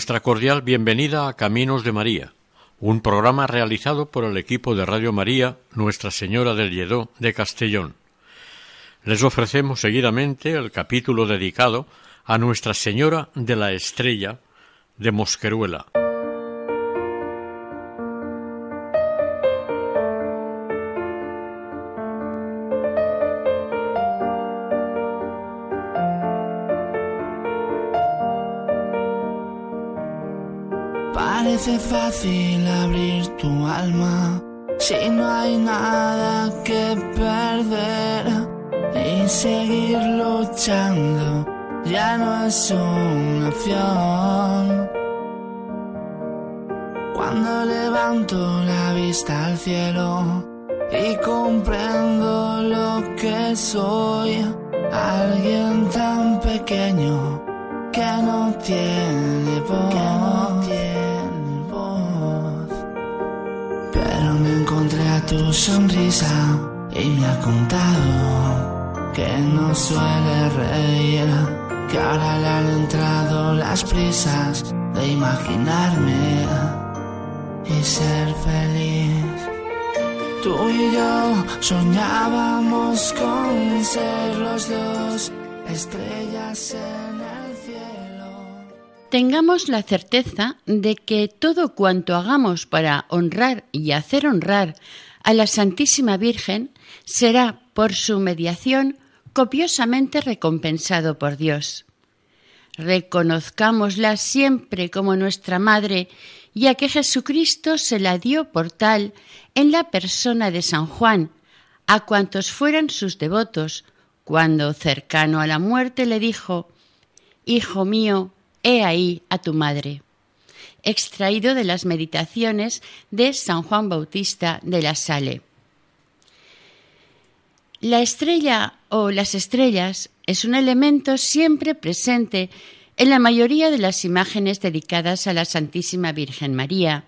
Nuestra cordial bienvenida a Caminos de María, un programa realizado por el equipo de Radio María Nuestra Señora del Lledó de Castellón. Les ofrecemos seguidamente el capítulo dedicado a Nuestra Señora de la Estrella de Mosqueruela. Parece fácil abrir tu alma si no hay nada que perder y seguir luchando ya no es una opción. Cuando levanto la vista al cielo y comprendo lo que soy, alguien tan pequeño que no tiene voz. Pero me encontré a tu sonrisa y me ha contado que no suele reír, que ahora le han entrado las prisas de imaginarme y ser feliz. Tú y yo soñábamos con ser los dos estrellas. Tengamos la certeza de que todo cuanto hagamos para honrar y hacer honrar a la Santísima Virgen será, por su mediación, copiosamente recompensado por Dios. Reconozcámosla siempre como nuestra Madre, ya que Jesucristo se la dio por tal en la persona de San Juan, a cuantos fueran sus devotos, cuando, cercano a la muerte, le dijo, Hijo mío, he ahí a tu madre. Extraído de las meditaciones de San Juan Bautista de la Sale. La estrella o las estrellas es un elemento siempre presente en la mayoría de las imágenes dedicadas a la Santísima Virgen María.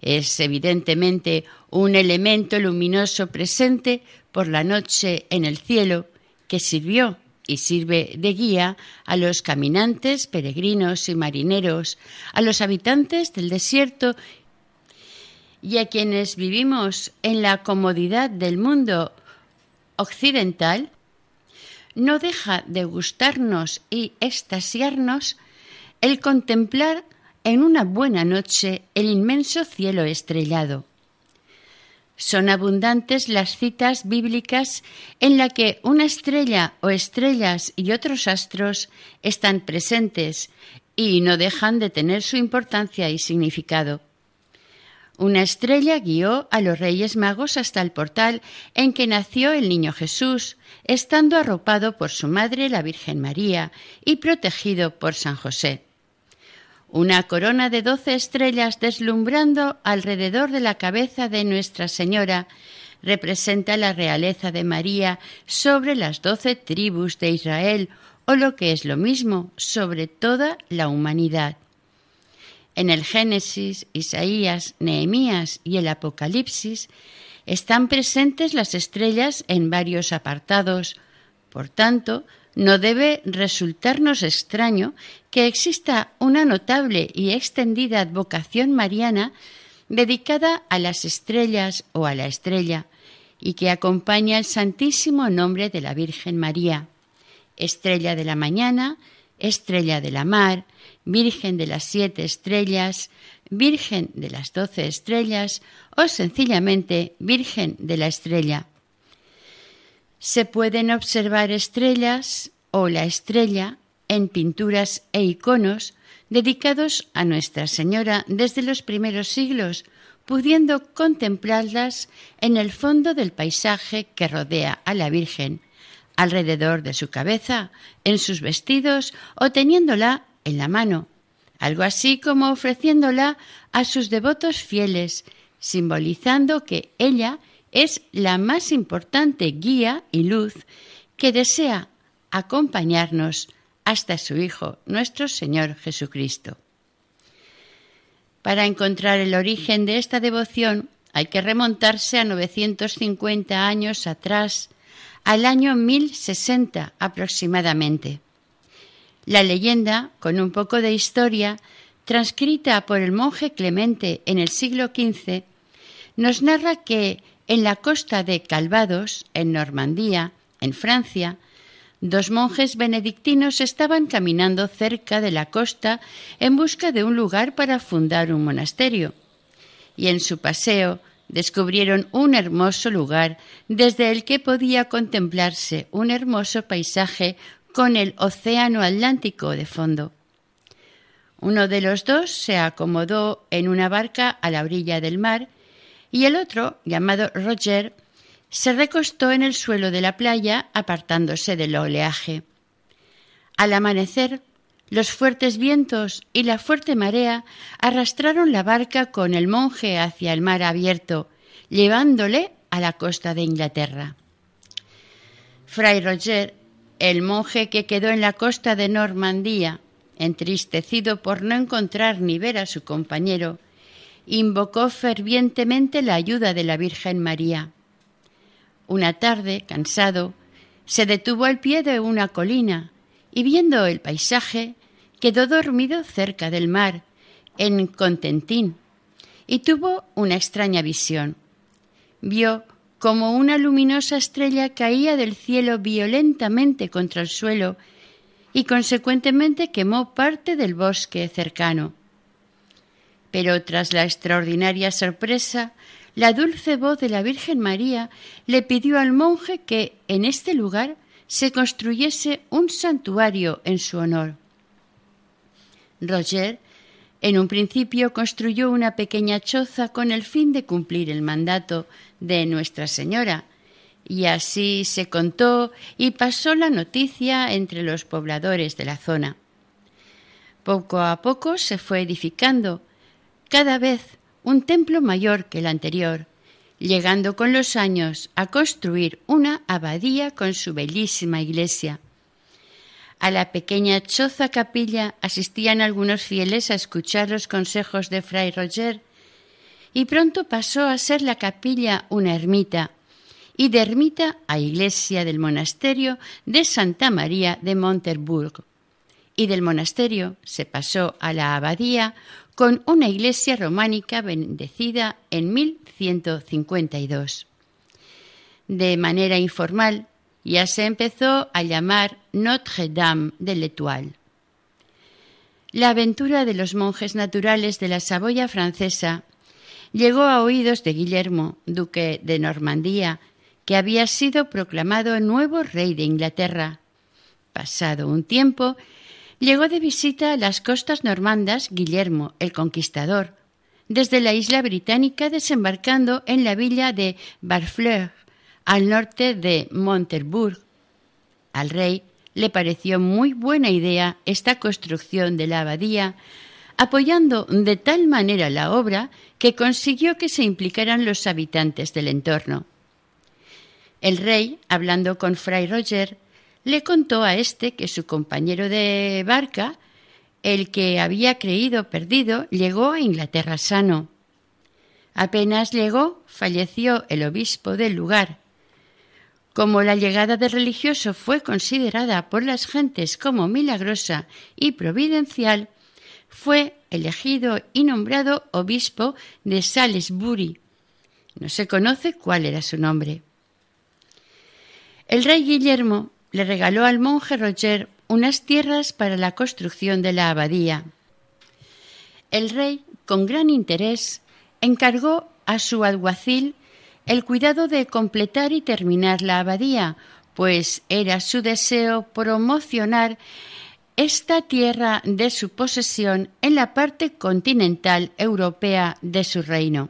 Es evidentemente un elemento luminoso presente por la noche en el cielo que sirvió y sirve de guía a los caminantes, peregrinos y marineros, a los habitantes del desierto y a quienes vivimos en la comodidad del mundo occidental, no deja de gustarnos y extasiarnos el contemplar en una buena noche el inmenso cielo estrellado. Son abundantes las citas bíblicas en la que una estrella o estrellas y otros astros están presentes y no dejan de tener su importancia y significado. Una estrella guió a los Reyes Magos hasta el portal en que nació el niño Jesús, estando arropado por su madre la Virgen María y protegido por San José. Una corona de doce estrellas deslumbrando alrededor de la cabeza de Nuestra Señora representa la realeza de María sobre las doce tribus de Israel, o lo que es lo mismo, sobre toda la humanidad. En el Génesis, Isaías, Nehemías y el Apocalipsis están presentes las estrellas en varios apartados. Por tanto, no debe resultarnos extraño que exista una notable y extendida advocación mariana dedicada a las estrellas o a la estrella y que acompaña el santísimo nombre de la Virgen María, estrella de la mañana, estrella de la mar, Virgen de las siete estrellas, Virgen de las doce estrellas o sencillamente Virgen de la estrella. Se pueden observar estrellas o la estrella en pinturas e iconos dedicados a Nuestra Señora desde los primeros siglos, pudiendo contemplarlas en el fondo del paisaje que rodea a la Virgen, alrededor de su cabeza, en sus vestidos o teniéndola en la mano, algo así como ofreciéndola a sus devotos fieles, simbolizando que ella es la más importante guía y luz que desea acompañarnos hasta su Hijo, nuestro Señor Jesucristo. Para encontrar el origen de esta devoción hay que remontarse a 950 años atrás, al año 1060 aproximadamente. La leyenda, con un poco de historia, transcrita por el monje Clemente en el siglo XV, nos narra que en la costa de Calvados, en Normandía, en Francia, dos monjes benedictinos estaban caminando cerca de la costa en busca de un lugar para fundar un monasterio. Y en su paseo descubrieron un hermoso lugar desde el que podía contemplarse un hermoso paisaje con el océano Atlántico de fondo. Uno de los dos se acomodó en una barca a la orilla del mar y el otro, llamado Roger, se recostó en el suelo de la playa apartándose del oleaje. Al amanecer, los fuertes vientos y la fuerte marea arrastraron la barca con el monje hacia el mar abierto, llevándole a la costa de Inglaterra. Fray Roger, el monje que quedó en la costa de Normandía, entristecido por no encontrar ni ver a su compañero, invocó fervientemente la ayuda de la Virgen María. Una tarde, cansado, se detuvo al pie de una colina y viendo el paisaje, quedó dormido cerca del mar, en Contentín, y tuvo una extraña visión. Vio como una luminosa estrella caía del cielo violentamente contra el suelo y consecuentemente quemó parte del bosque cercano. Pero tras la extraordinaria sorpresa, la dulce voz de la Virgen María le pidió al monje que en este lugar se construyese un santuario en su honor. Roger en un principio construyó una pequeña choza con el fin de cumplir el mandato de Nuestra Señora, y así se contó y pasó la noticia entre los pobladores de la zona. Poco a poco se fue edificando, cada vez un templo mayor que el anterior, llegando con los años a construir una abadía con su bellísima iglesia. A la pequeña choza capilla asistían algunos fieles a escuchar los consejos de Fray Roger, y pronto pasó a ser la capilla una ermita, y de ermita a iglesia del monasterio de Santa María de Monterburg. Y del monasterio se pasó a la abadía con una iglesia románica bendecida en 1152. De manera informal, ya se empezó a llamar Notre-Dame de l'Étoile. La aventura de los monjes naturales de la Saboya francesa llegó a oídos de Guillermo, duque de Normandía, que había sido proclamado nuevo rey de Inglaterra. Pasado un tiempo, llegó de visita a las costas normandas Guillermo el Conquistador, desde la isla británica desembarcando en la villa de Barfleur, al norte de Monterburg. Al rey le pareció muy buena idea esta construcción de la abadía, apoyando de tal manera la obra que consiguió que se implicaran los habitantes del entorno. El rey, hablando con Fray Roger, le contó a éste que su compañero de barca, el que había creído perdido, llegó a Inglaterra sano. Apenas llegó, falleció el obispo del lugar. Como la llegada del religioso fue considerada por las gentes como milagrosa y providencial, fue elegido y nombrado obispo de Salisbury. No se conoce cuál era su nombre. El rey Guillermo le regaló al monje Roger unas tierras para la construcción de la abadía. El rey, con gran interés, encargó a su alguacil el cuidado de completar y terminar la abadía, pues era su deseo promocionar esta tierra de su posesión en la parte continental europea de su reino.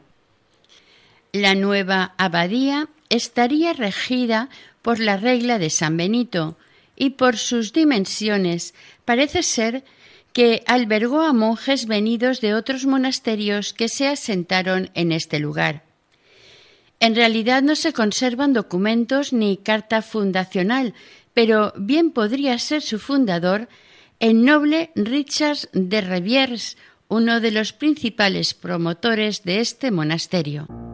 La nueva abadía estaría regida por la regla de San Benito y por sus dimensiones parece ser que albergó a monjes venidos de otros monasterios que se asentaron en este lugar. En realidad no se conservan documentos ni carta fundacional, pero bien podría ser su fundador el noble Richard de Reviers, uno de los principales promotores de este monasterio.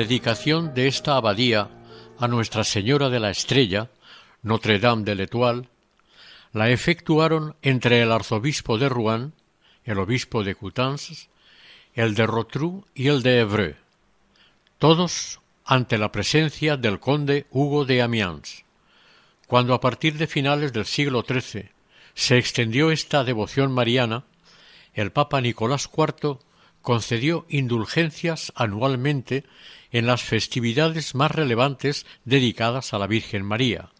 Dedicación de esta abadía a Nuestra Señora de la Estrella, Notre Dame de l'Étoile, la efectuaron entre el arzobispo de Rouen, el obispo de Coutances, el de Rotrou y el de Évreux, todos ante la presencia del conde Hugo de Amiens. Cuando a partir de finales del siglo XIII se extendió esta devoción mariana, el Papa Nicolás IV concedió indulgencias anualmente en las festividades más relevantes dedicadas a la Virgen María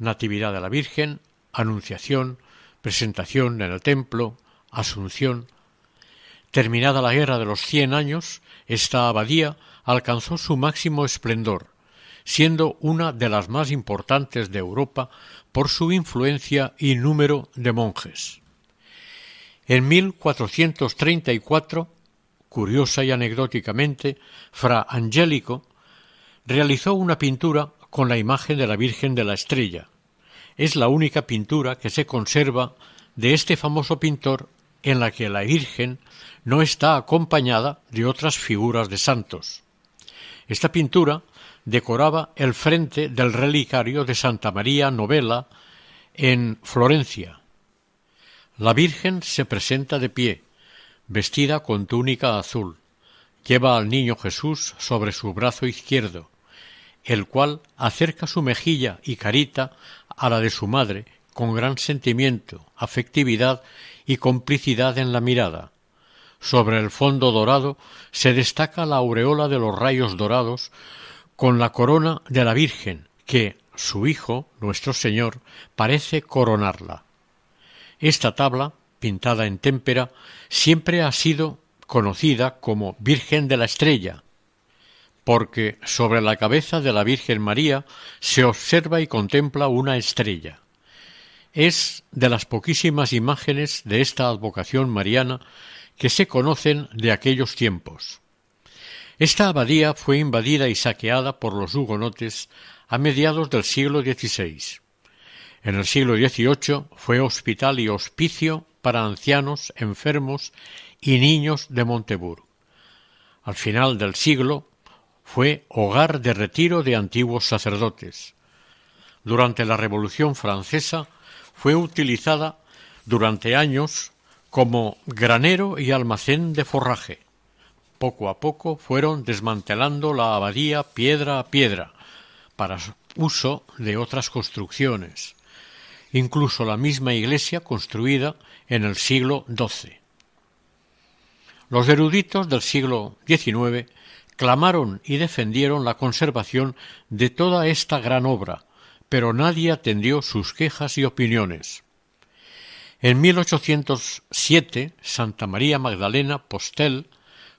Natividad de la Virgen, Anunciación, Presentación en el Templo, Asunción. Terminada la Guerra de los Cien Años, esta abadía alcanzó su máximo esplendor, siendo una de las más importantes de Europa por su influencia y número de monjes. En 1434 Curiosa y anecdóticamente, Fra Angelico realizó una pintura con la imagen de la Virgen de la Estrella. Es la única pintura que se conserva de este famoso pintor en la que la Virgen no está acompañada de otras figuras de santos. Esta pintura decoraba el frente del relicario de Santa María Novella en Florencia. La Virgen se presenta de pie, vestida con túnica azul. Lleva al niño Jesús sobre su brazo izquierdo, el cual acerca su mejilla y carita a la de su madre con gran sentimiento, afectividad y complicidad en la mirada. Sobre el fondo dorado se destaca la aureola de los rayos dorados con la corona de la Virgen que su Hijo, nuestro Señor, parece coronarla. Esta tabla pintada en témpera, siempre ha sido conocida como Virgen de la Estrella, porque sobre la cabeza de la Virgen María se observa y contempla una estrella. Es de las poquísimas imágenes de esta advocación mariana que se conocen de aquellos tiempos. Esta abadía fue invadida y saqueada por los hugonotes a mediados del siglo XVI. En el siglo XVIII fue hospital y hospicio para ancianos, enfermos y niños de Montebourg. Al final del siglo fue hogar de retiro de antiguos sacerdotes. Durante la Revolución Francesa fue utilizada durante años como granero y almacén de forraje. Poco a poco fueron desmantelando la abadía piedra a piedra para uso de otras construcciones, incluso la misma iglesia construida en el siglo XII. Los eruditos del siglo XIX clamaron y defendieron la conservación de toda esta gran obra, pero nadie atendió sus quejas y opiniones. En 1807, Santa María Magdalena Postel,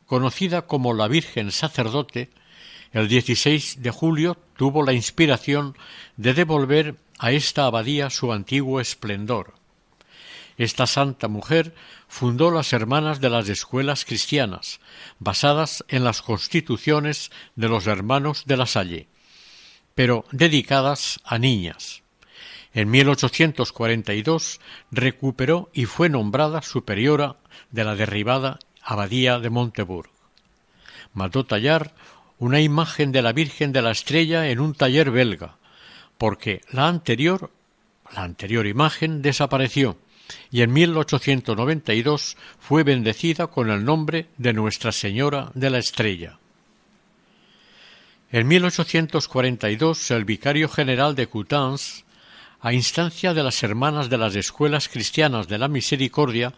conocida como la Virgen Sacerdote, el 16 de julio tuvo la inspiración de devolver a esta abadía su antiguo esplendor. Esta santa mujer fundó las Hermanas de las Escuelas Cristianas, basadas en las constituciones de los hermanos de la Salle, pero dedicadas a niñas. En 1842 recuperó y fue nombrada superiora de la derribada Abadía de Montebourg. Mandó tallar una imagen de la Virgen de la Estrella en un taller belga, porque la anterior, la anterior imagen desapareció y en 1892 fue bendecida con el nombre de Nuestra Señora de la Estrella. En 1842 el vicario general de Coutances, a instancia de las hermanas de las escuelas cristianas de la Misericordia,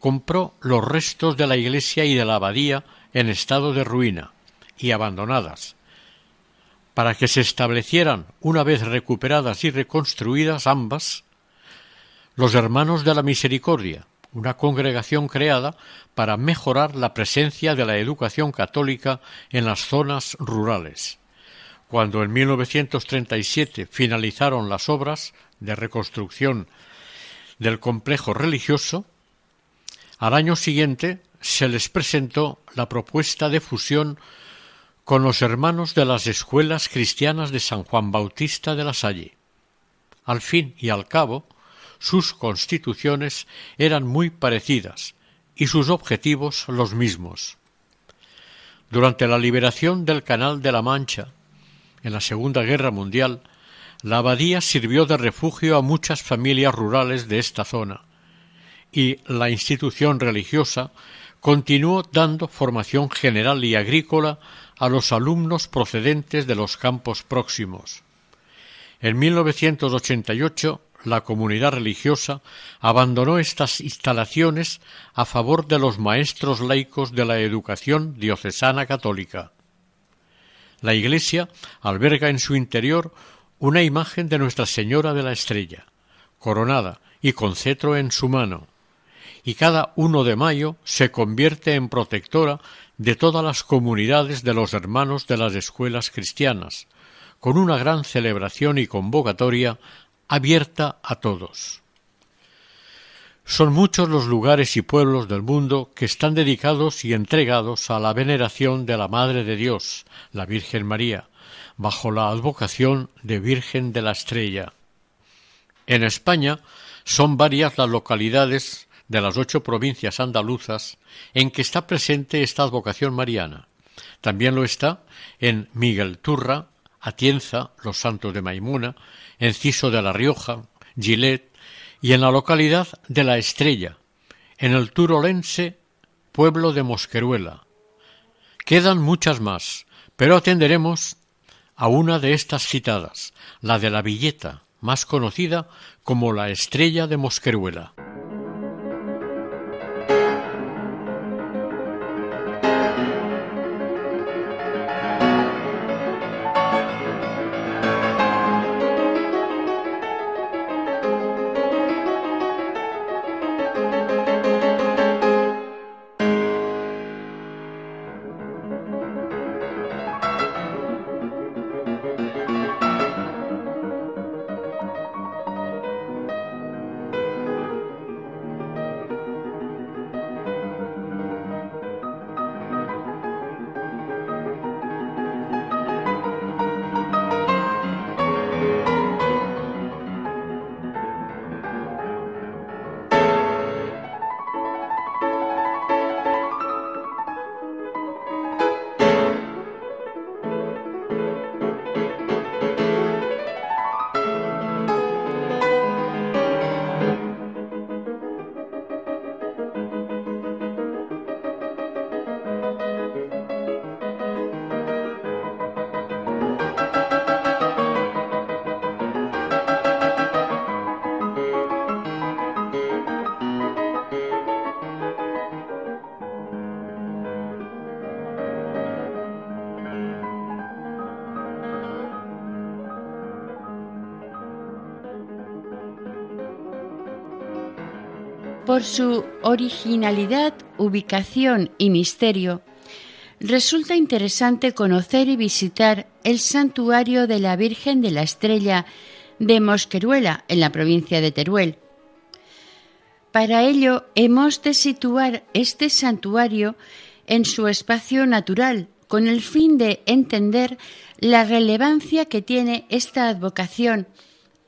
compró los restos de la iglesia y de la abadía en estado de ruina y abandonadas, para que se establecieran, una vez recuperadas y reconstruidas ambas, los Hermanos de la Misericordia, una congregación creada para mejorar la presencia de la educación católica en las zonas rurales. Cuando en 1937 finalizaron las obras de reconstrucción del complejo religioso, al año siguiente se les presentó la propuesta de fusión con los hermanos de las escuelas cristianas de San Juan Bautista de la Salle. Al fin y al cabo, sus constituciones eran muy parecidas y sus objetivos los mismos. Durante la liberación del Canal de la Mancha, en la Segunda Guerra Mundial, la abadía sirvió de refugio a muchas familias rurales de esta zona, y la institución religiosa continuó dando formación general y agrícola a los alumnos procedentes de los campos próximos. En 1988 la comunidad religiosa abandonó estas instalaciones a favor de los maestros laicos de la educación diocesana católica. La iglesia alberga en su interior una imagen de Nuestra Señora de la Estrella, coronada y con cetro en su mano, y cada uno de mayo se convierte en protectora de todas las comunidades de los hermanos de las escuelas cristianas, con una gran celebración y convocatoria abierta a todos. Son muchos los lugares y pueblos del mundo que están dedicados y entregados a la veneración de la Madre de Dios, la Virgen María, bajo la advocación de Virgen de la Estrella. En España son varias las localidades de las ocho provincias andaluzas en que está presente esta advocación mariana. También lo está en Miguel Turra, Atienza, Los Santos de Maimuna, Enciso de la Rioja, Gilet y en la localidad de La Estrella, en el turolense pueblo de Mosqueruela. Quedan muchas más, pero atenderemos a una de estas citadas, la de la Villeta, más conocida como la Estrella de Mosqueruela. Su originalidad, ubicación y misterio, resulta interesante conocer y visitar el santuario de la Virgen de la Estrella de Mosqueruela, en la provincia de Teruel. Para ello hemos de situar este santuario en su espacio natural, con el fin de entender la relevancia que tiene esta advocación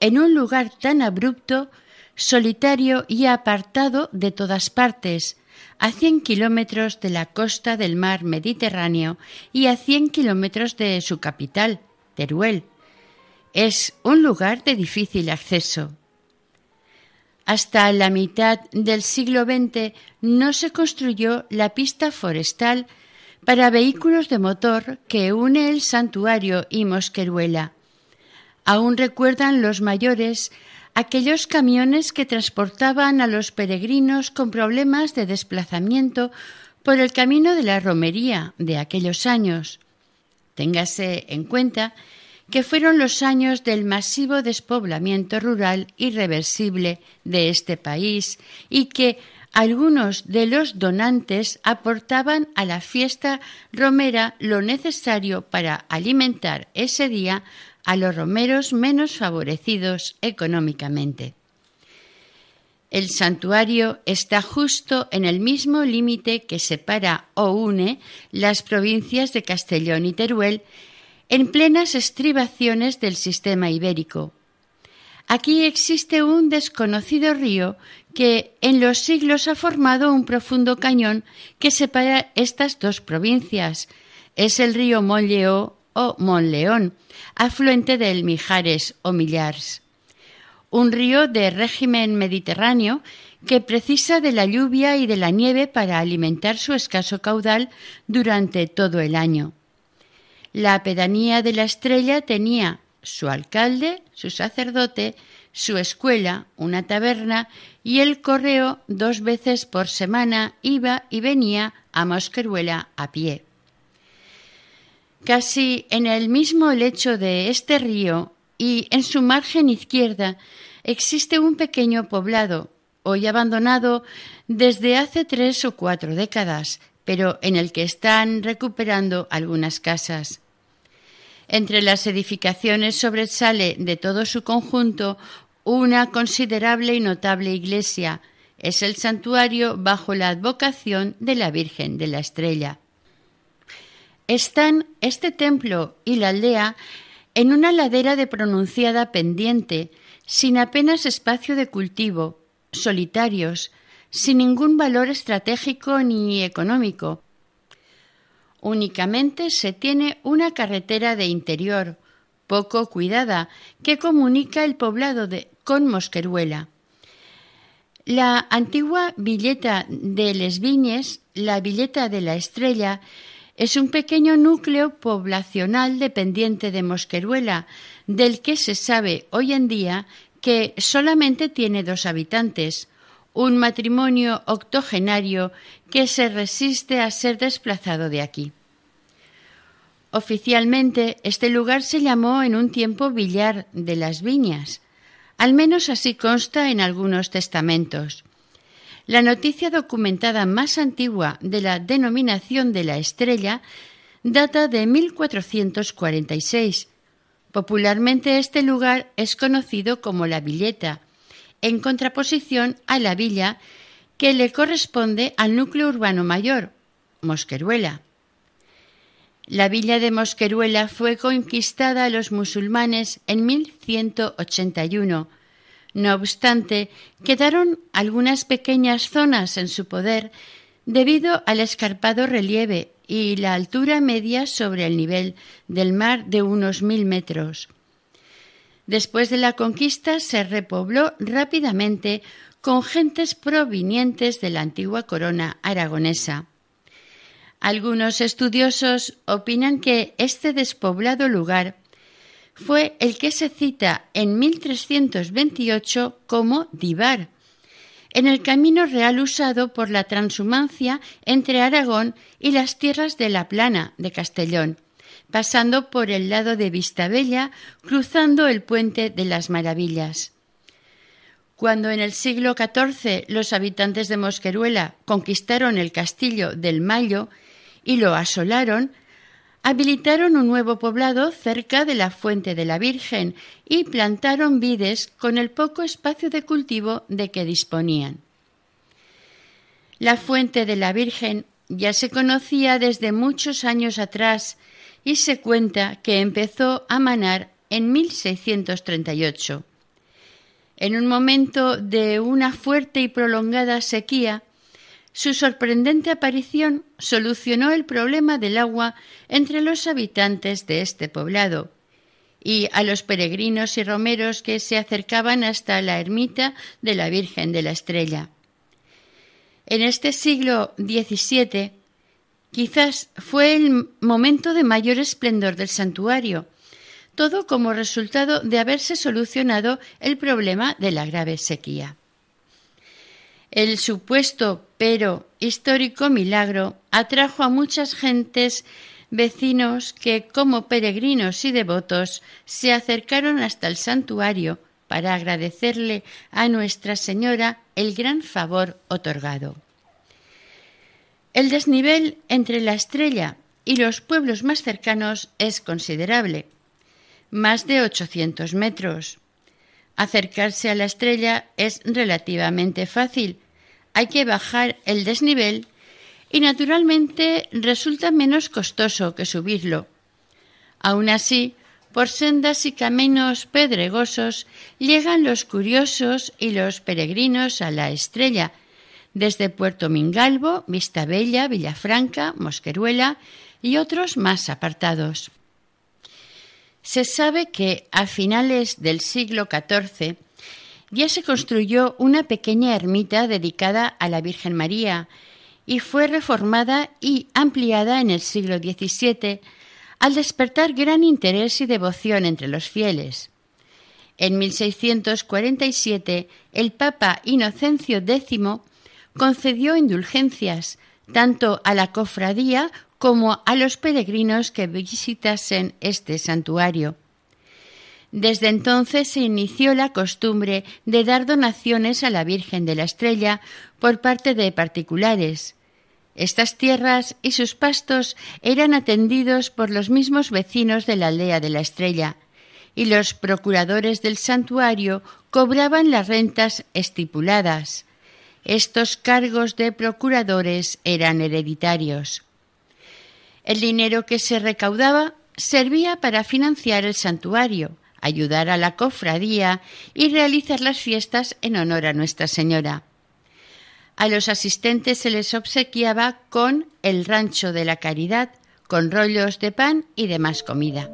en un lugar tan abrupto, solitario y apartado de todas partes, a 100 kilómetros de la costa del mar Mediterráneo y a 100 kilómetros de su capital, Teruel. Es un lugar de difícil acceso. Hasta la mitad del siglo XX no se construyó la pista forestal para vehículos de motor que une el santuario y Mosqueruela. Aún recuerdan los mayores aquellos camiones que transportaban a los peregrinos con problemas de desplazamiento por el camino de la romería de aquellos años. Téngase en cuenta que fueron los años del masivo despoblamiento rural irreversible de este país y que algunos de los donantes aportaban a la fiesta romera lo necesario para alimentar ese día a los romeros menos favorecidos económicamente. El santuario está justo en el mismo límite que separa o une las provincias de Castellón y Teruel en plenas estribaciones del sistema ibérico. Aquí existe un desconocido río que en los siglos ha formado un profundo cañón que separa estas dos provincias. Es el río Monleó o Monleón, afluente del Mijares o Millars. Un río de régimen mediterráneo que precisa de la lluvia y de la nieve para alimentar su escaso caudal durante todo el año. La pedanía de la Estrella tenía su alcalde, su sacerdote, su escuela, una taberna y el correo dos veces por semana iba y venía a Mosqueruela a pie. Casi en el mismo lecho de este río y en su margen izquierda existe un pequeño poblado, hoy abandonado desde hace tres o cuatro décadas, pero en el que están recuperando algunas casas. Entre las edificaciones sobresale de todo su conjunto una considerable y notable iglesia. Es el santuario bajo la advocación de la Virgen de la Estrella. Están este templo y la aldea en una ladera de pronunciada pendiente, sin apenas espacio de cultivo, solitarios, sin ningún valor estratégico ni económico, Únicamente se tiene una carretera de interior, poco cuidada, que comunica el poblado con Mosqueruela. La antigua villeta de Les Viñes, la villeta de la Estrella, es un pequeño núcleo poblacional dependiente de Mosqueruela, del que se sabe hoy en día que solamente tiene dos habitantes, un matrimonio octogenario que se resiste a ser desplazado de aquí. Oficialmente, este lugar se llamó en un tiempo Villar de las Viñas. Al menos así consta en algunos testamentos. La noticia documentada más antigua de la denominación de la estrella data de 1446. Popularmente este lugar es conocido como la Villeta, en contraposición a la villa que le corresponde al núcleo urbano mayor, Mosqueruela. La villa de Mosqueruela fue conquistada a los musulmanes en 1181. No obstante, quedaron algunas pequeñas zonas en su poder debido al escarpado relieve y la altura media sobre el nivel del mar de unos mil metros. Después de la conquista se repobló rápidamente con gentes provenientes de la antigua corona aragonesa. Algunos estudiosos opinan que este despoblado lugar fue el que se cita en 1328 como Divar, en el camino real usado por la transhumancia entre Aragón y las tierras de la Plana de Castellón, pasando por el lado de Vistabella, cruzando el puente de las Maravillas. Cuando en el siglo XIV los habitantes de Mosqueruela conquistaron el castillo del Mayo y lo asolaron, habilitaron un nuevo poblado cerca de la Fuente de la Virgen y plantaron vides con el poco espacio de cultivo de que disponían. La Fuente de la Virgen ya se conocía desde muchos años atrás y se cuenta que empezó a manar en 1638. En un momento de una fuerte y prolongada sequía, su sorprendente aparición solucionó el problema del agua entre los habitantes de este poblado y a los peregrinos y romeros que se acercaban hasta la ermita de la Virgen de la Estrella. En este siglo XVII quizás fue el momento de mayor esplendor del santuario, todo como resultado de haberse solucionado el problema de la grave sequía. El supuesto pero histórico milagro atrajo a muchas gentes vecinos que, como peregrinos y devotos, se acercaron hasta el santuario para agradecerle a Nuestra Señora el gran favor otorgado. El desnivel entre la estrella y los pueblos más cercanos es considerable, más de 800 metros. Acercarse a la estrella es relativamente fácil. Hay que bajar el desnivel y naturalmente resulta menos costoso que subirlo. Aun así, por sendas y caminos pedregosos llegan los curiosos y los peregrinos a la estrella, desde Puerto Mingalvo, Vistabella, Villafranca, Mosqueruela y otros más apartados. Se sabe que a finales del siglo XIV ya se construyó una pequeña ermita dedicada a la Virgen María y fue reformada y ampliada en el siglo XVII al despertar gran interés y devoción entre los fieles. En 1647 el Papa Inocencio X concedió indulgencias tanto a la cofradía como a los peregrinos que visitasen este santuario. Desde entonces se inició la costumbre de dar donaciones a la Virgen de la Estrella por parte de particulares. Estas tierras y sus pastos eran atendidos por los mismos vecinos de la aldea de la Estrella, y los procuradores del santuario cobraban las rentas estipuladas. Estos cargos de procuradores eran hereditarios. El dinero que se recaudaba servía para financiar el santuario, ayudar a la cofradía y realizar las fiestas en honor a Nuestra Señora. A los asistentes se les obsequiaba con el rancho de la caridad, con rollos de pan y demás comida.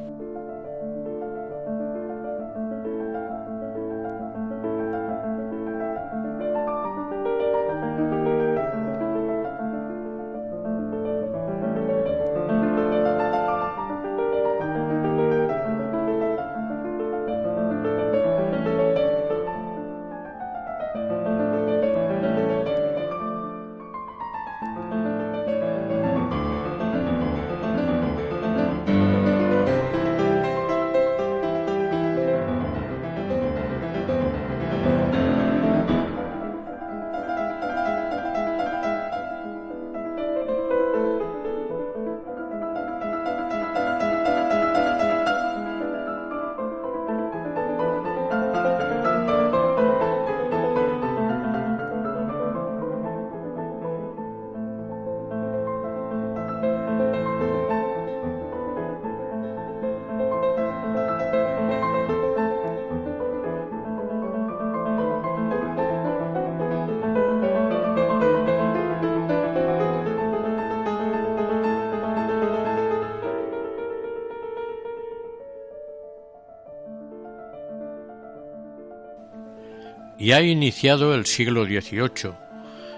Ya iniciado el siglo XVIII,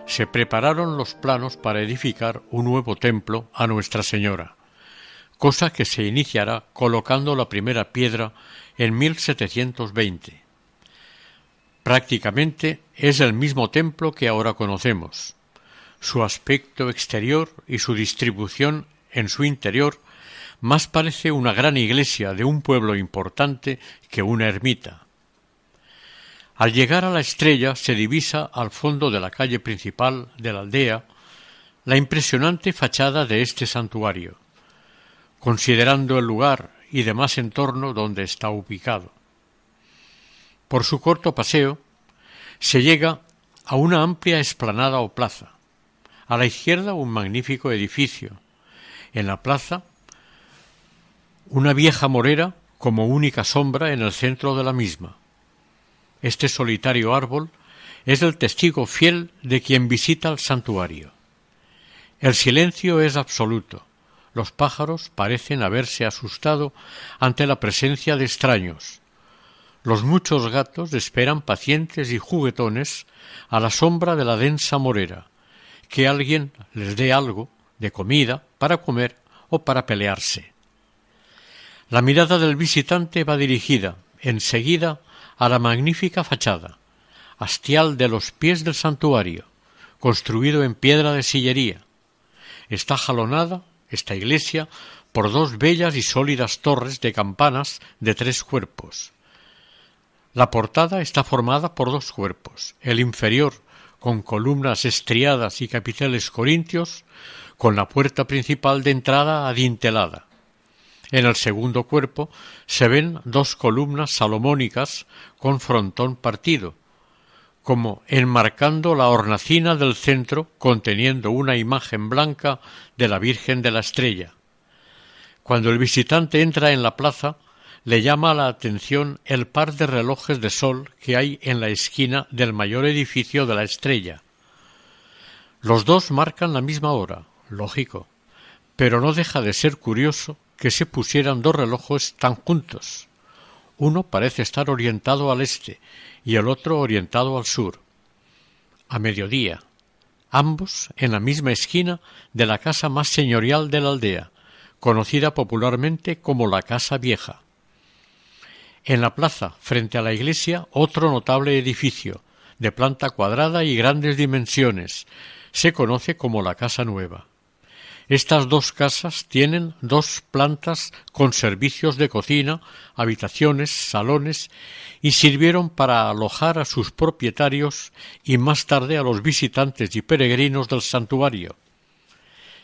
se prepararon los planos para edificar un nuevo templo a Nuestra Señora, cosa que se iniciará colocando la primera piedra en 1720. Prácticamente es el mismo templo que ahora conocemos. Su aspecto exterior y su distribución en su interior más parece una gran iglesia de un pueblo importante que una ermita. Al llegar a la estrella se divisa al fondo de la calle principal de la aldea la impresionante fachada de este santuario, considerando el lugar y demás entorno donde está ubicado. Por su corto paseo se llega a una amplia explanada o plaza. A la izquierda un magnífico edificio. En la plaza una vieja morera como única sombra en el centro de la misma. Este solitario árbol es el testigo fiel de quien visita el santuario. El silencio es absoluto. Los pájaros parecen haberse asustado ante la presencia de extraños. Los muchos gatos esperan pacientes y juguetones a la sombra de la densa morera, que alguien les dé algo de comida para comer o para pelearse. La mirada del visitante va dirigida enseguida a la magnífica fachada, hastial de los pies del santuario, construido en piedra de sillería. Está jalonada esta iglesia por dos bellas y sólidas torres de campanas de tres cuerpos. La portada está formada por dos cuerpos, el inferior con columnas estriadas y capiteles corintios, con la puerta principal de entrada adintelada, en el segundo cuerpo se ven dos columnas salomónicas con frontón partido, como enmarcando la hornacina del centro conteniendo una imagen blanca de la Virgen de la Estrella. Cuando el visitante entra en la plaza, le llama la atención el par de relojes de sol que hay en la esquina del mayor edificio de la Estrella. Los dos marcan la misma hora, lógico, pero no deja de ser curioso que se pusieran dos relojes tan juntos. Uno parece estar orientado al este y el otro orientado al sur. A mediodía, ambos en la misma esquina de la casa más señorial de la aldea, conocida popularmente como la Casa Vieja. En la plaza, frente a la iglesia, otro notable edificio, de planta cuadrada y grandes dimensiones, se conoce como la Casa Nueva. Estas dos casas tienen dos plantas con servicios de cocina, habitaciones, salones y sirvieron para alojar a sus propietarios y más tarde a los visitantes y peregrinos del santuario.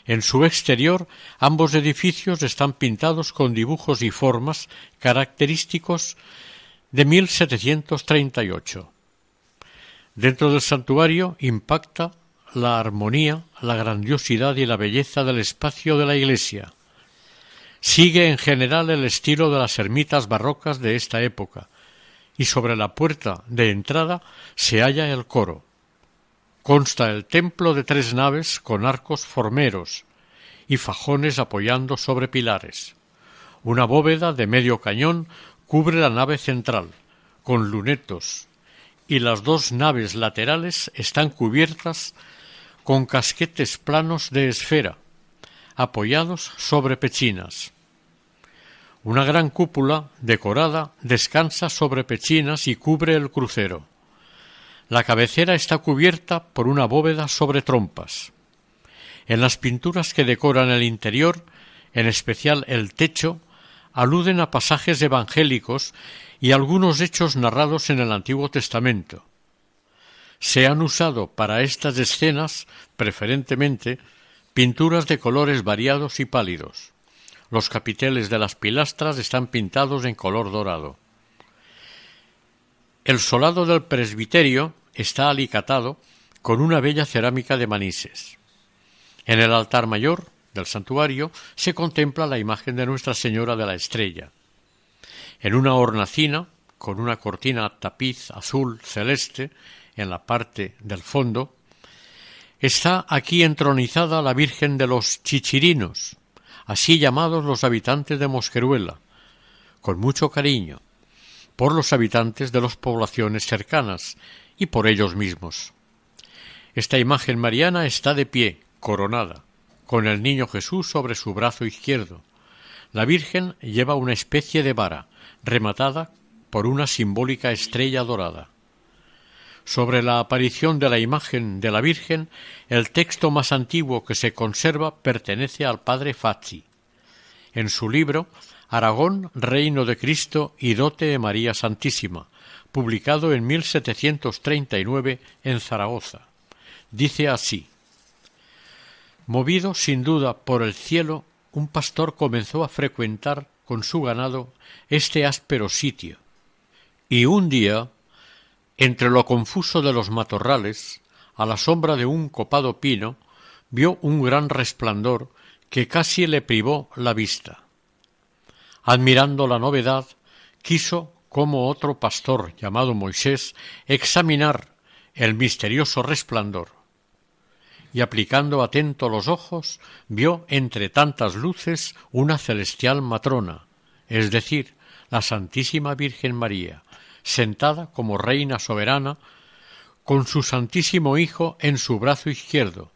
En su exterior ambos edificios están pintados con dibujos y formas característicos de 1738. Dentro del santuario impacta la armonía, la grandiosidad y la belleza del espacio de la iglesia. Sigue en general el estilo de las ermitas barrocas de esta época, y sobre la puerta de entrada se halla el coro. Consta el templo de tres naves con arcos formeros y fajones apoyando sobre pilares. Una bóveda de medio cañón cubre la nave central, con lunetos, y las dos naves laterales están cubiertas con casquetes planos de esfera, apoyados sobre pechinas. Una gran cúpula decorada descansa sobre pechinas y cubre el crucero. La cabecera está cubierta por una bóveda sobre trompas. En las pinturas que decoran el interior, en especial el techo, aluden a pasajes evangélicos y algunos hechos narrados en el Antiguo Testamento, se han usado para estas escenas preferentemente pinturas de colores variados y pálidos. Los capiteles de las pilastras están pintados en color dorado. El solado del presbiterio está alicatado con una bella cerámica de manises. En el altar mayor del santuario se contempla la imagen de Nuestra Señora de la Estrella. En una hornacina, con una cortina tapiz azul celeste, en la parte del fondo, está aquí entronizada la Virgen de los Chichirinos, así llamados los habitantes de Mosqueruela, con mucho cariño, por los habitantes de las poblaciones cercanas y por ellos mismos. Esta imagen mariana está de pie, coronada, con el niño Jesús sobre su brazo izquierdo. La Virgen lleva una especie de vara, rematada por una simbólica estrella dorada. Sobre la aparición de la imagen de la Virgen, el texto más antiguo que se conserva pertenece al padre Fazzi. En su libro Aragón, Reino de Cristo y Dote de María Santísima, publicado en 1739 en Zaragoza. Dice así Movido sin duda por el cielo, un pastor comenzó a frecuentar con su ganado este áspero sitio, y un día, entre lo confuso de los matorrales, a la sombra de un copado pino, vio un gran resplandor que casi le privó la vista. Admirando la novedad, quiso, como otro pastor llamado Moisés, examinar el misterioso resplandor. Y aplicando atento los ojos, vio entre tantas luces una celestial matrona, es decir, la Santísima Virgen María, sentada como reina soberana, con su Santísimo Hijo en su brazo izquierdo,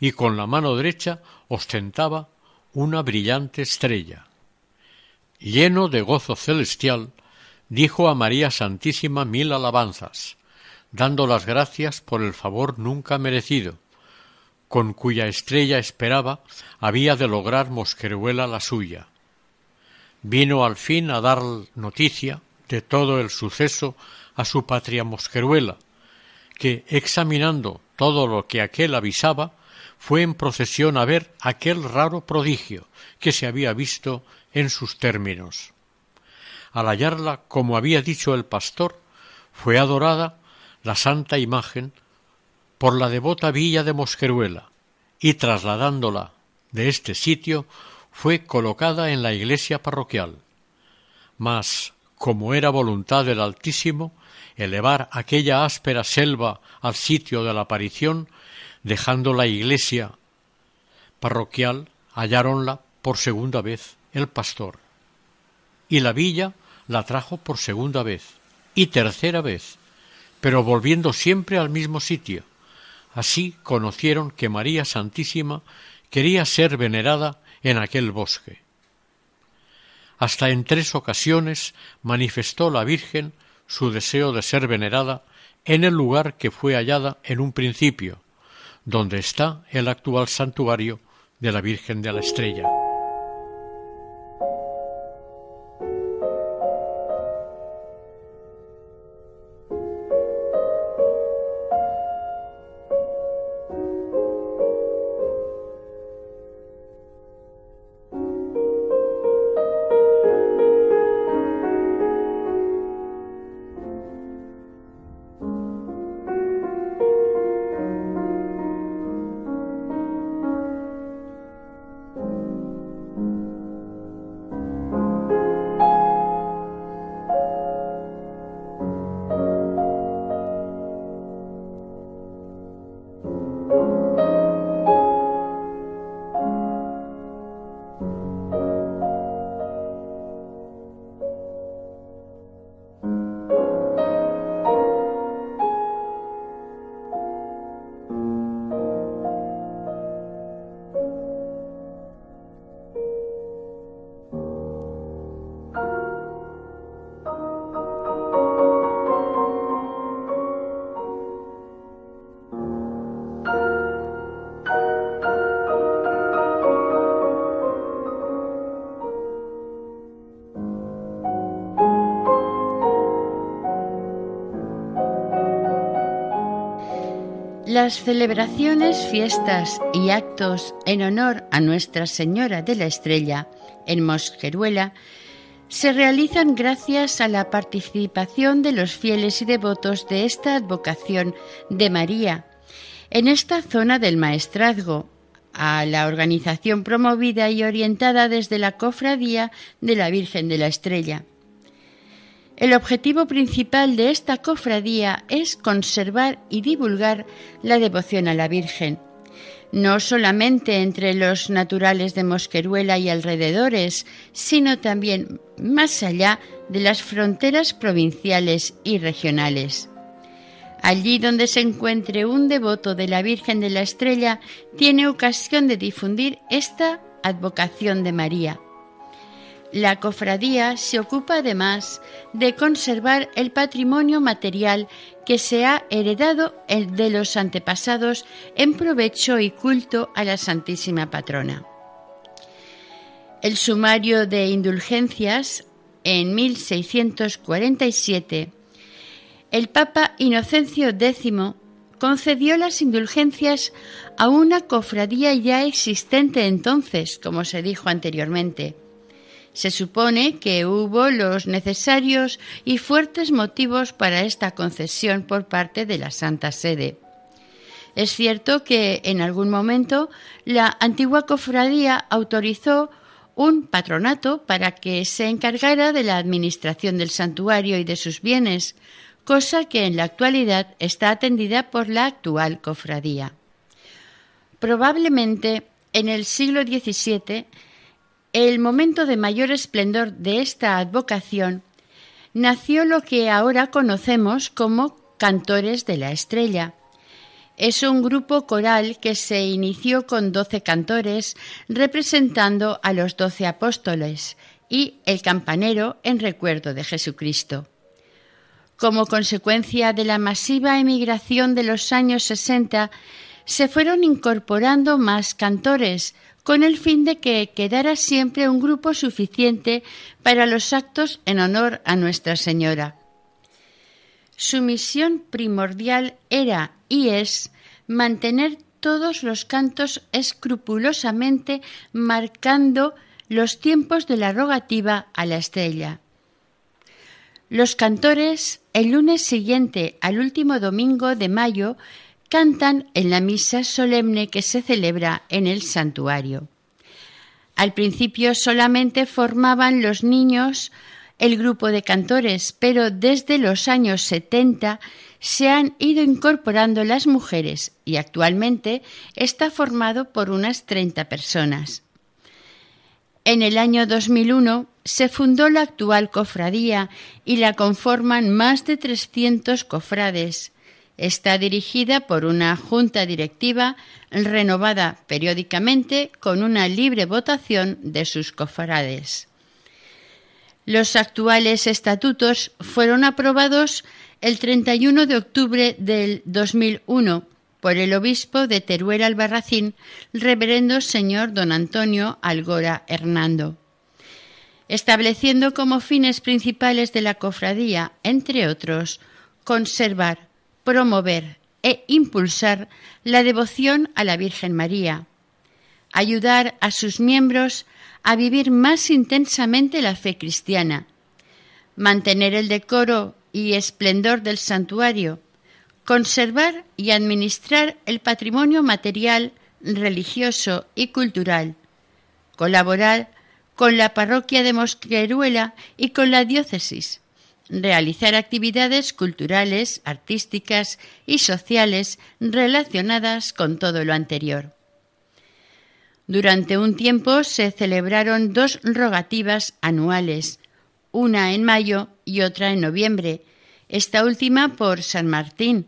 y con la mano derecha ostentaba una brillante estrella. Lleno de gozo celestial, dijo a María Santísima mil alabanzas, dando las gracias por el favor nunca merecido, con cuya estrella esperaba había de lograr Mosqueruela la suya. Vino al fin a dar noticia de todo el suceso a su patria Mosqueruela, que, examinando todo lo que aquel avisaba, fue en procesión a ver aquel raro prodigio que se había visto en sus términos. Al hallarla, como había dicho el pastor, fue adorada la santa imagen por la devota villa de Mosqueruela y trasladándola de este sitio fue colocada en la iglesia parroquial. Mas, como era voluntad del Altísimo, elevar aquella áspera selva al sitio de la aparición, dejando la iglesia parroquial, halláronla por segunda vez el pastor. Y la villa la trajo por segunda vez y tercera vez, pero volviendo siempre al mismo sitio. Así conocieron que María Santísima quería ser venerada en aquel bosque. Hasta en tres ocasiones manifestó la Virgen su deseo de ser venerada en el lugar que fue hallada en un principio, donde está el actual santuario de la Virgen de la Estrella. Las celebraciones, fiestas y actos en honor a Nuestra Señora de la Estrella en Mosqueruela se realizan gracias a la participación de los fieles y devotos de esta advocación de María en esta zona del maestrazgo, a la organización promovida y orientada desde la Cofradía de la Virgen de la Estrella. El objetivo principal de esta cofradía es conservar y divulgar la devoción a la Virgen, no solamente entre los naturales de Mosqueruela y alrededores, sino también más allá de las fronteras provinciales y regionales. Allí donde se encuentre un devoto de la Virgen de la Estrella, tiene ocasión de difundir esta advocación de María la cofradía se ocupa además de conservar el patrimonio material que se ha heredado de los antepasados en provecho y culto a la Santísima Patrona. El sumario de indulgencias en 1647 el Papa Inocencio X concedió las indulgencias a una cofradía ya existente entonces, como se dijo anteriormente. Se supone que hubo los necesarios y fuertes motivos para esta concesión por parte de la Santa Sede. Es cierto que en algún momento la antigua cofradía autorizó un patronato para que se encargara de la administración del santuario y de sus bienes, cosa que en la actualidad está atendida por la actual cofradía. Probablemente en el siglo XVII, el momento de mayor esplendor de esta advocación, nació lo que ahora conocemos como Cantores de la Estrella. Es un grupo coral que se inició con doce cantores representando a los doce apóstoles y el campanero en recuerdo de Jesucristo. Como consecuencia de la masiva emigración de los años 60, se fueron incorporando más cantores, con el fin de que quedara siempre un grupo suficiente para los actos en honor a Nuestra Señora. Su misión primordial era y es mantener todos los cantos escrupulosamente marcando los tiempos de la rogativa a la estrella. Los cantores, el lunes siguiente al último domingo de mayo, cantan en la misa solemne que se celebra en el santuario. Al principio solamente formaban los niños el grupo de cantores, pero desde los años 70 se han ido incorporando las mujeres y actualmente está formado por unas 30 personas. En el año 2001 se fundó la actual cofradía y la conforman más de 300 cofrades. Está dirigida por una junta directiva renovada periódicamente con una libre votación de sus cofrades. Los actuales estatutos fueron aprobados el 31 de octubre del 2001 por el obispo de Teruel Albarracín, reverendo señor don Antonio Algora Hernando, estableciendo como fines principales de la cofradía, entre otros, conservar, promover e impulsar la devoción a la Virgen María, ayudar a sus miembros a vivir más intensamente la fe cristiana, mantener el decoro y esplendor del santuario, conservar y administrar el patrimonio material, religioso y cultural, colaborar con la parroquia de Mosqueruela y con la diócesis, realizar actividades culturales, artísticas y sociales relacionadas con todo lo anterior. Durante un tiempo se celebraron dos rogativas anuales, una en mayo y otra en noviembre, esta última por San Martín,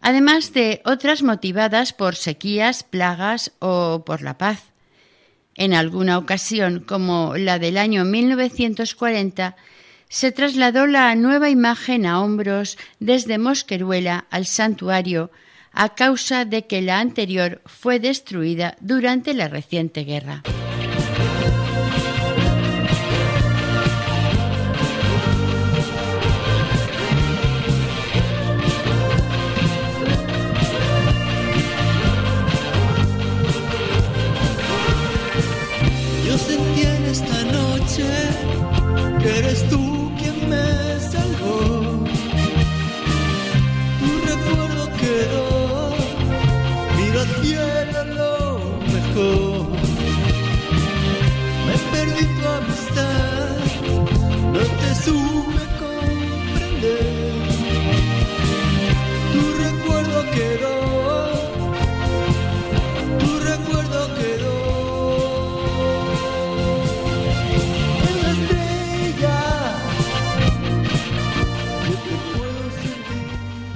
además de otras motivadas por sequías, plagas o por la paz. En alguna ocasión, como la del año 1940, se trasladó la nueva imagen a hombros desde Mosqueruela al santuario a causa de que la anterior fue destruida durante la reciente guerra.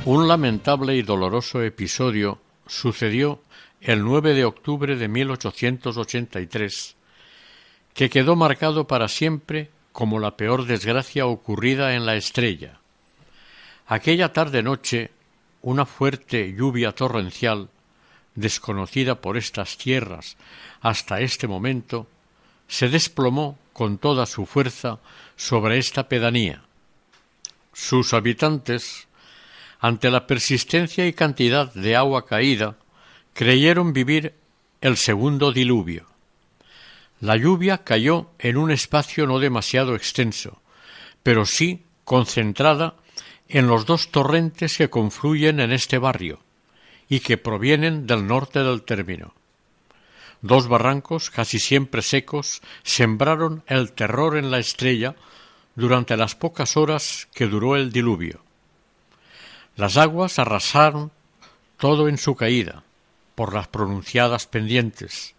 Un lamentable y doloroso episodio sucedió el 9 de octubre de 1883, que quedó marcado para siempre como la peor desgracia ocurrida en la estrella. Aquella tarde-noche, una fuerte lluvia torrencial, desconocida por estas tierras hasta este momento, se desplomó con toda su fuerza sobre esta pedanía. Sus habitantes ante la persistencia y cantidad de agua caída, creyeron vivir el segundo diluvio. La lluvia cayó en un espacio no demasiado extenso, pero sí concentrada en los dos torrentes que confluyen en este barrio y que provienen del norte del término. Dos barrancos, casi siempre secos, sembraron el terror en la estrella durante las pocas horas que duró el diluvio. Las aguas arrasaron todo en su caída, por las pronunciadas pendientes.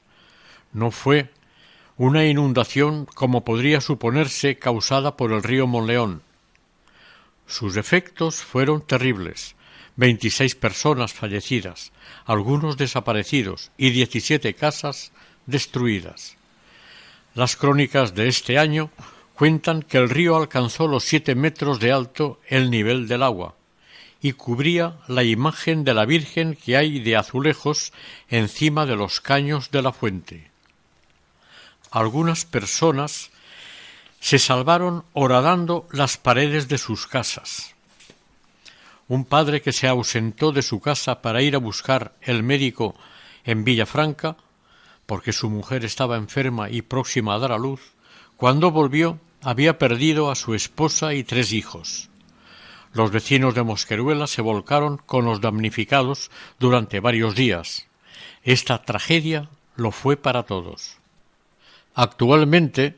No fue una inundación como podría suponerse causada por el río Monleón. Sus efectos fueron terribles. Veintiséis personas fallecidas, algunos desaparecidos y diecisiete casas destruidas. Las crónicas de este año cuentan que el río alcanzó los siete metros de alto el nivel del agua y cubría la imagen de la Virgen que hay de azulejos encima de los caños de la fuente algunas personas se salvaron horadando las paredes de sus casas. Un padre que se ausentó de su casa para ir a buscar el médico en Villafranca, porque su mujer estaba enferma y próxima a dar a luz, cuando volvió había perdido a su esposa y tres hijos. Los vecinos de Mosqueruela se volcaron con los damnificados durante varios días. Esta tragedia lo fue para todos. Actualmente,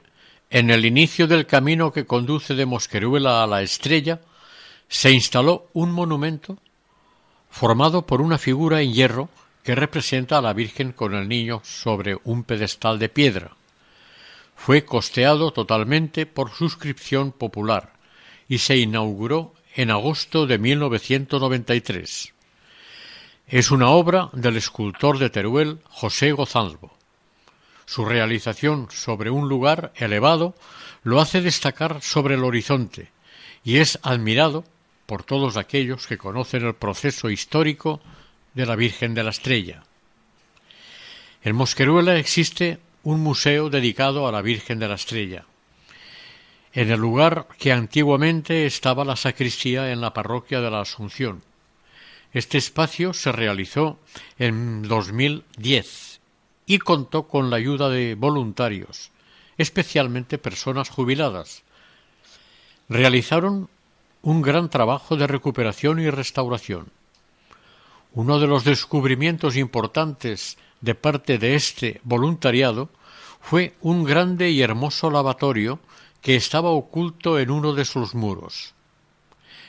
en el inicio del camino que conduce de Mosqueruela a la estrella, se instaló un monumento formado por una figura en hierro que representa a la Virgen con el niño sobre un pedestal de piedra. Fue costeado totalmente por suscripción popular y se inauguró en agosto de 1993. Es una obra del escultor de Teruel José Gozalvo. Su realización sobre un lugar elevado lo hace destacar sobre el horizonte y es admirado por todos aquellos que conocen el proceso histórico de la Virgen de la Estrella. En Mosqueruela existe un museo dedicado a la Virgen de la Estrella. En el lugar que antiguamente estaba la sacristía en la parroquia de la Asunción. Este espacio se realizó en 2010 y contó con la ayuda de voluntarios, especialmente personas jubiladas. Realizaron un gran trabajo de recuperación y restauración. Uno de los descubrimientos importantes de parte de este voluntariado fue un grande y hermoso lavatorio que estaba oculto en uno de sus muros.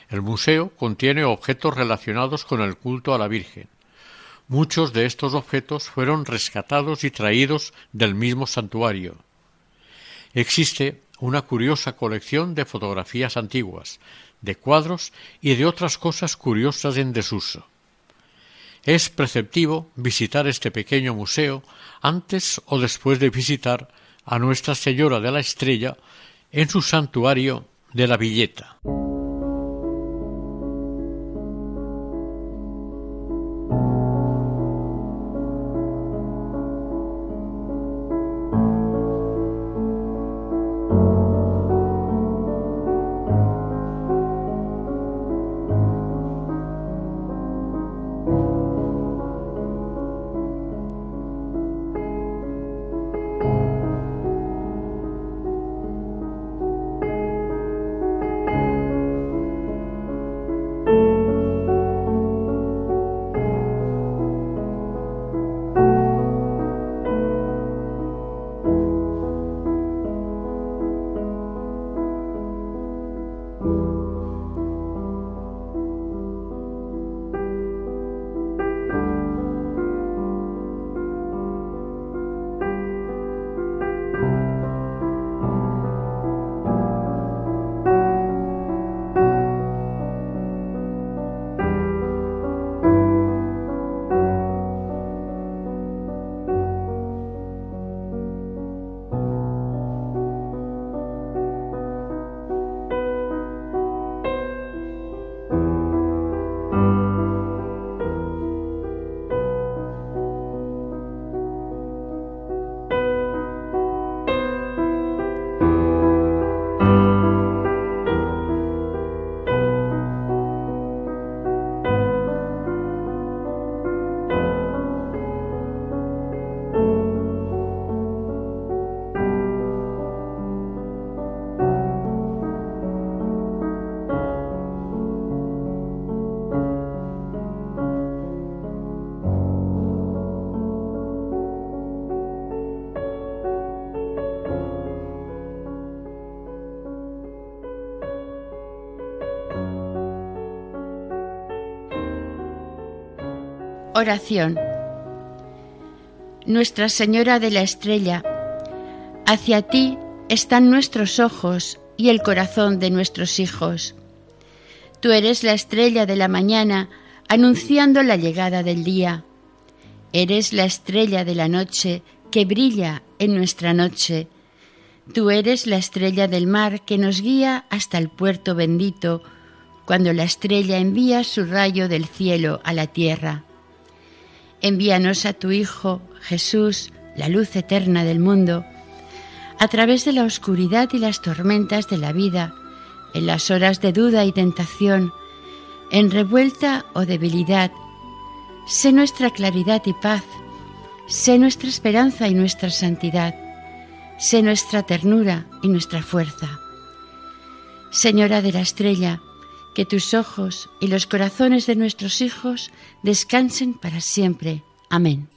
El museo contiene objetos relacionados con el culto a la Virgen. Muchos de estos objetos fueron rescatados y traídos del mismo santuario. Existe una curiosa colección de fotografías antiguas, de cuadros y de otras cosas curiosas en desuso. Es preceptivo visitar este pequeño museo antes o después de visitar a Nuestra Señora de la Estrella en su santuario de la Villeta. Oración. Nuestra Señora de la Estrella, hacia ti están nuestros ojos y el corazón de nuestros hijos. Tú eres la estrella de la mañana, anunciando la llegada del día. Eres la estrella de la noche que brilla en nuestra noche. Tú eres la estrella del mar que nos guía hasta el puerto bendito, cuando la estrella envía su rayo del cielo a la tierra. Envíanos a tu Hijo, Jesús, la luz eterna del mundo, a través de la oscuridad y las tormentas de la vida, en las horas de duda y tentación, en revuelta o debilidad. Sé nuestra claridad y paz, sé nuestra esperanza y nuestra santidad, sé nuestra ternura y nuestra fuerza. Señora de la estrella, que tus ojos y los corazones de nuestros hijos descansen para siempre. Amén.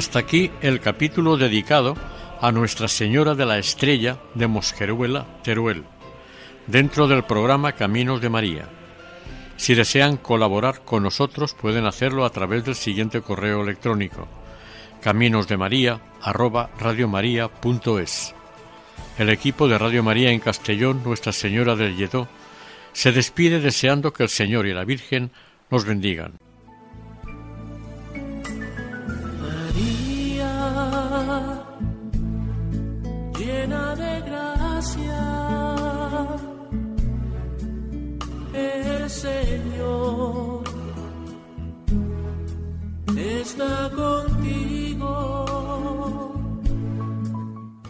Hasta aquí el capítulo dedicado a Nuestra Señora de la Estrella de Mosqueruela, Teruel, dentro del programa Caminos de María. Si desean colaborar con nosotros pueden hacerlo a través del siguiente correo electrónico caminosdemaria@radiomaria.es. El equipo de Radio María en Castellón, Nuestra Señora del Lledó, se despide deseando que el Señor y la Virgen nos bendigan.